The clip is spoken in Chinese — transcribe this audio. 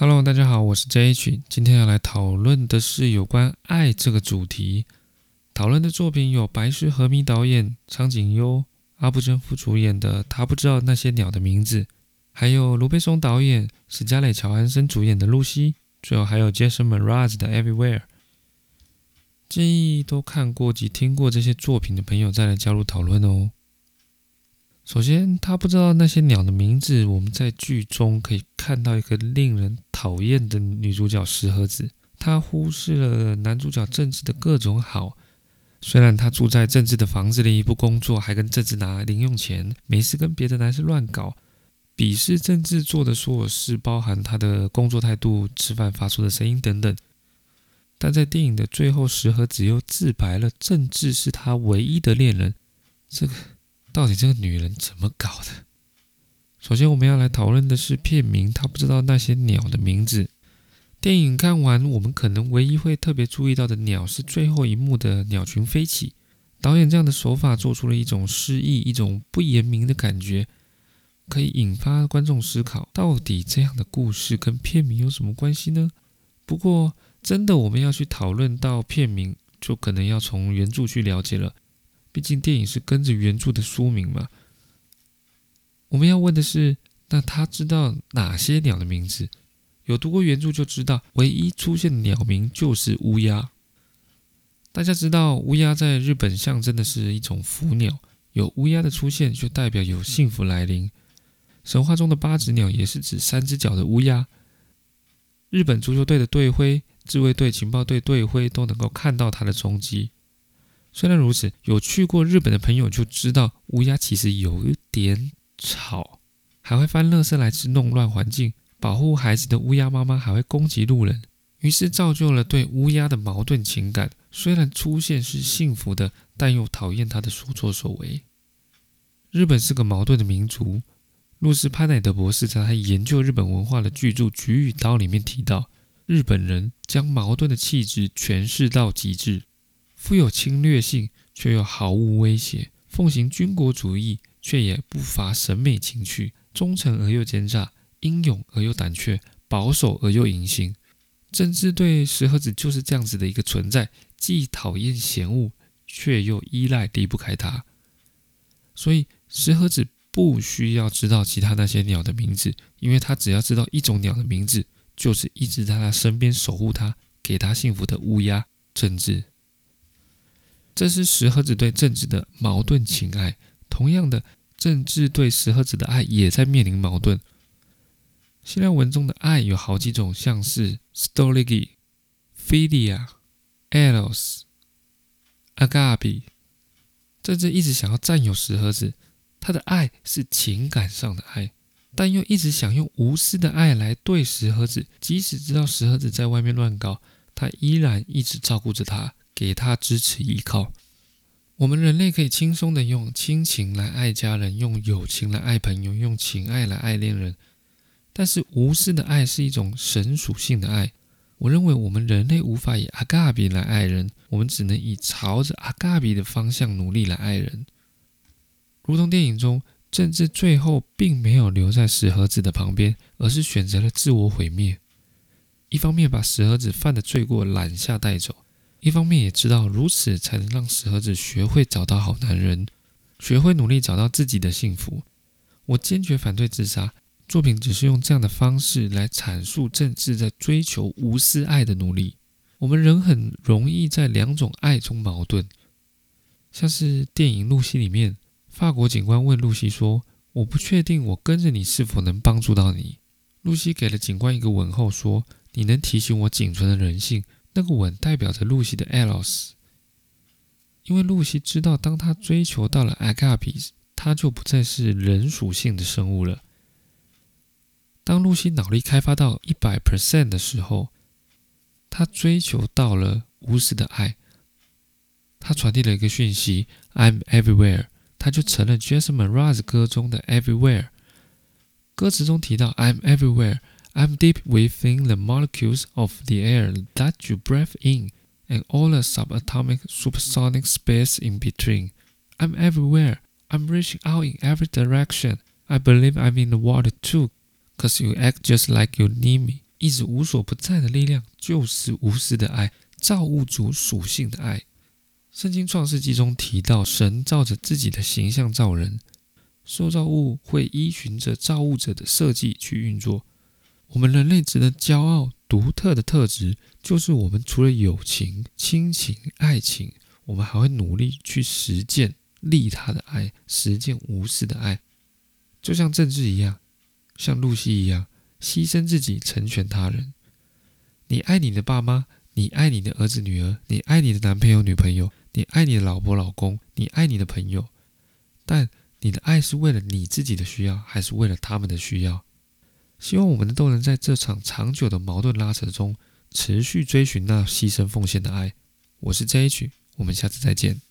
Hello，大家好，我是 JH，今天要来讨论的是有关爱这个主题。讨论的作品有白石和弥导演、苍井优、阿部真夫主演的《他不知道那些鸟的名字》，还有卢贝松导演、史嘉蕾·乔安森主演的《露西》，最后还有 Jason Mraz 的《Everywhere》。建议都看过及听过这些作品的朋友再来加入讨论哦。首先，他不知道那些鸟的名字。我们在剧中可以看到一个令人讨厌的女主角石河子，她忽视了男主角政治的各种好。虽然她住在政治的房子里，不工作，还跟政治拿零用钱，没事跟别的男生乱搞，鄙视政治做的所有事，包含她的工作态度、吃饭发出的声音等等。但在电影的最后，石河子又自白了，政治是她唯一的恋人。这个。到底这个女人怎么搞的？首先，我们要来讨论的是片名。她不知道那些鸟的名字。电影看完，我们可能唯一会特别注意到的鸟是最后一幕的鸟群飞起。导演这样的手法做出了一种诗意、一种不言明的感觉，可以引发观众思考：到底这样的故事跟片名有什么关系呢？不过，真的我们要去讨论到片名，就可能要从原著去了解了。毕竟电影是跟着原著的书名嘛。我们要问的是，那他知道哪些鸟的名字？有读过原著就知道，唯一出现的鸟名就是乌鸦。大家知道，乌鸦在日本象征的是一种福鸟，有乌鸦的出现就代表有幸福来临。神话中的八只鸟也是指三只脚的乌鸦。日本足球队的队徽、自卫队情报队队徽都能够看到它的踪迹。虽然如此，有去过日本的朋友就知道，乌鸦其实有一点吵，还会翻垃圾来吃，弄乱环境。保护孩子的乌鸦妈妈还会攻击路人，于是造就了对乌鸦的矛盾情感。虽然出现是幸福的，但又讨厌它的所作所为。日本是个矛盾的民族。露丝·潘乃德博士在他研究日本文化的巨著《菊与刀》里面提到，日本人将矛盾的气质诠释到极致。富有侵略性，却又毫无威胁；奉行军国主义，却也不乏审美情趣；忠诚而又奸诈，英勇而又胆怯，保守而又隐形。政治对石河子就是这样子的一个存在，既讨厌嫌恶，却又依赖离不开他。所以石河子不需要知道其他那些鸟的名字，因为他只要知道一种鸟的名字，就是一直在他身边守护他、给他幸福的乌鸦——政治。这是石河子对政治的矛盾情爱。同样的，政治对石河子的爱也在面临矛盾。希腊文中的爱有好几种，像是 storge、philia、eros、agape。政治一直想要占有石河子，他的爱是情感上的爱，但又一直想用无私的爱来对石河子。即使知道石河子在外面乱搞，他依然一直照顾着他。给他支持依靠。我们人类可以轻松的用亲情来爱家人，用友情来爱朋友，用情爱来爱恋人。但是无私的爱是一种神属性的爱。我认为我们人类无法以阿嘎比来爱人，我们只能以朝着阿嘎比的方向努力来爱人。如同电影中，政治最后并没有留在石盒子的旁边，而是选择了自我毁灭。一方面把石河子犯的罪过揽下带走。一方面也知道如此才能让石河子学会找到好男人，学会努力找到自己的幸福。我坚决反对自杀。作品只是用这样的方式来阐述政治在追求无私爱的努力。我们人很容易在两种爱中矛盾，像是电影《露西》里面，法国警官问露西说：“我不确定我跟着你是否能帮助到你。”露西给了警官一个吻后说：“你能提醒我仅存的人性。”那个吻代表着露西的 Eros，因为露西知道，当她追求到了 Agape，她就不再是人属性的生物了。当露西脑力开发到一百 percent 的时候，她追求到了无私的爱，她传递了一个讯息：“I'm everywhere”，她就成了 Jasmine Rose 歌中的 Everywhere。歌词中提到 “I'm everywhere”。I'm deep within the molecules of the air that you breathe in, and all the subatomic, supersonic space in between. I'm everywhere. I'm reaching out in every direction. I believe I'm in the water too, cause you act just like you need me. 一直无所不在的力量，就是无私的爱，造物主属性的爱。圣经创世纪中提到，神照着自己的形象造人，受造物会依循着造物者的设计去运作。 我们人类值得骄傲、独特的特质，就是我们除了友情、亲情、爱情，我们还会努力去实践利他的爱，实践无私的爱，就像政治一样，像露西一样，牺牲自己成全他人。你爱你的爸妈，你爱你的儿子女儿，你爱你的男朋友女朋友，你爱你的老婆老公，你爱你的朋友，但你的爱是为了你自己的需要，还是为了他们的需要？希望我们都能在这场长久的矛盾拉扯中，持续追寻那牺牲奉献的爱。我是 JH，我们下次再见。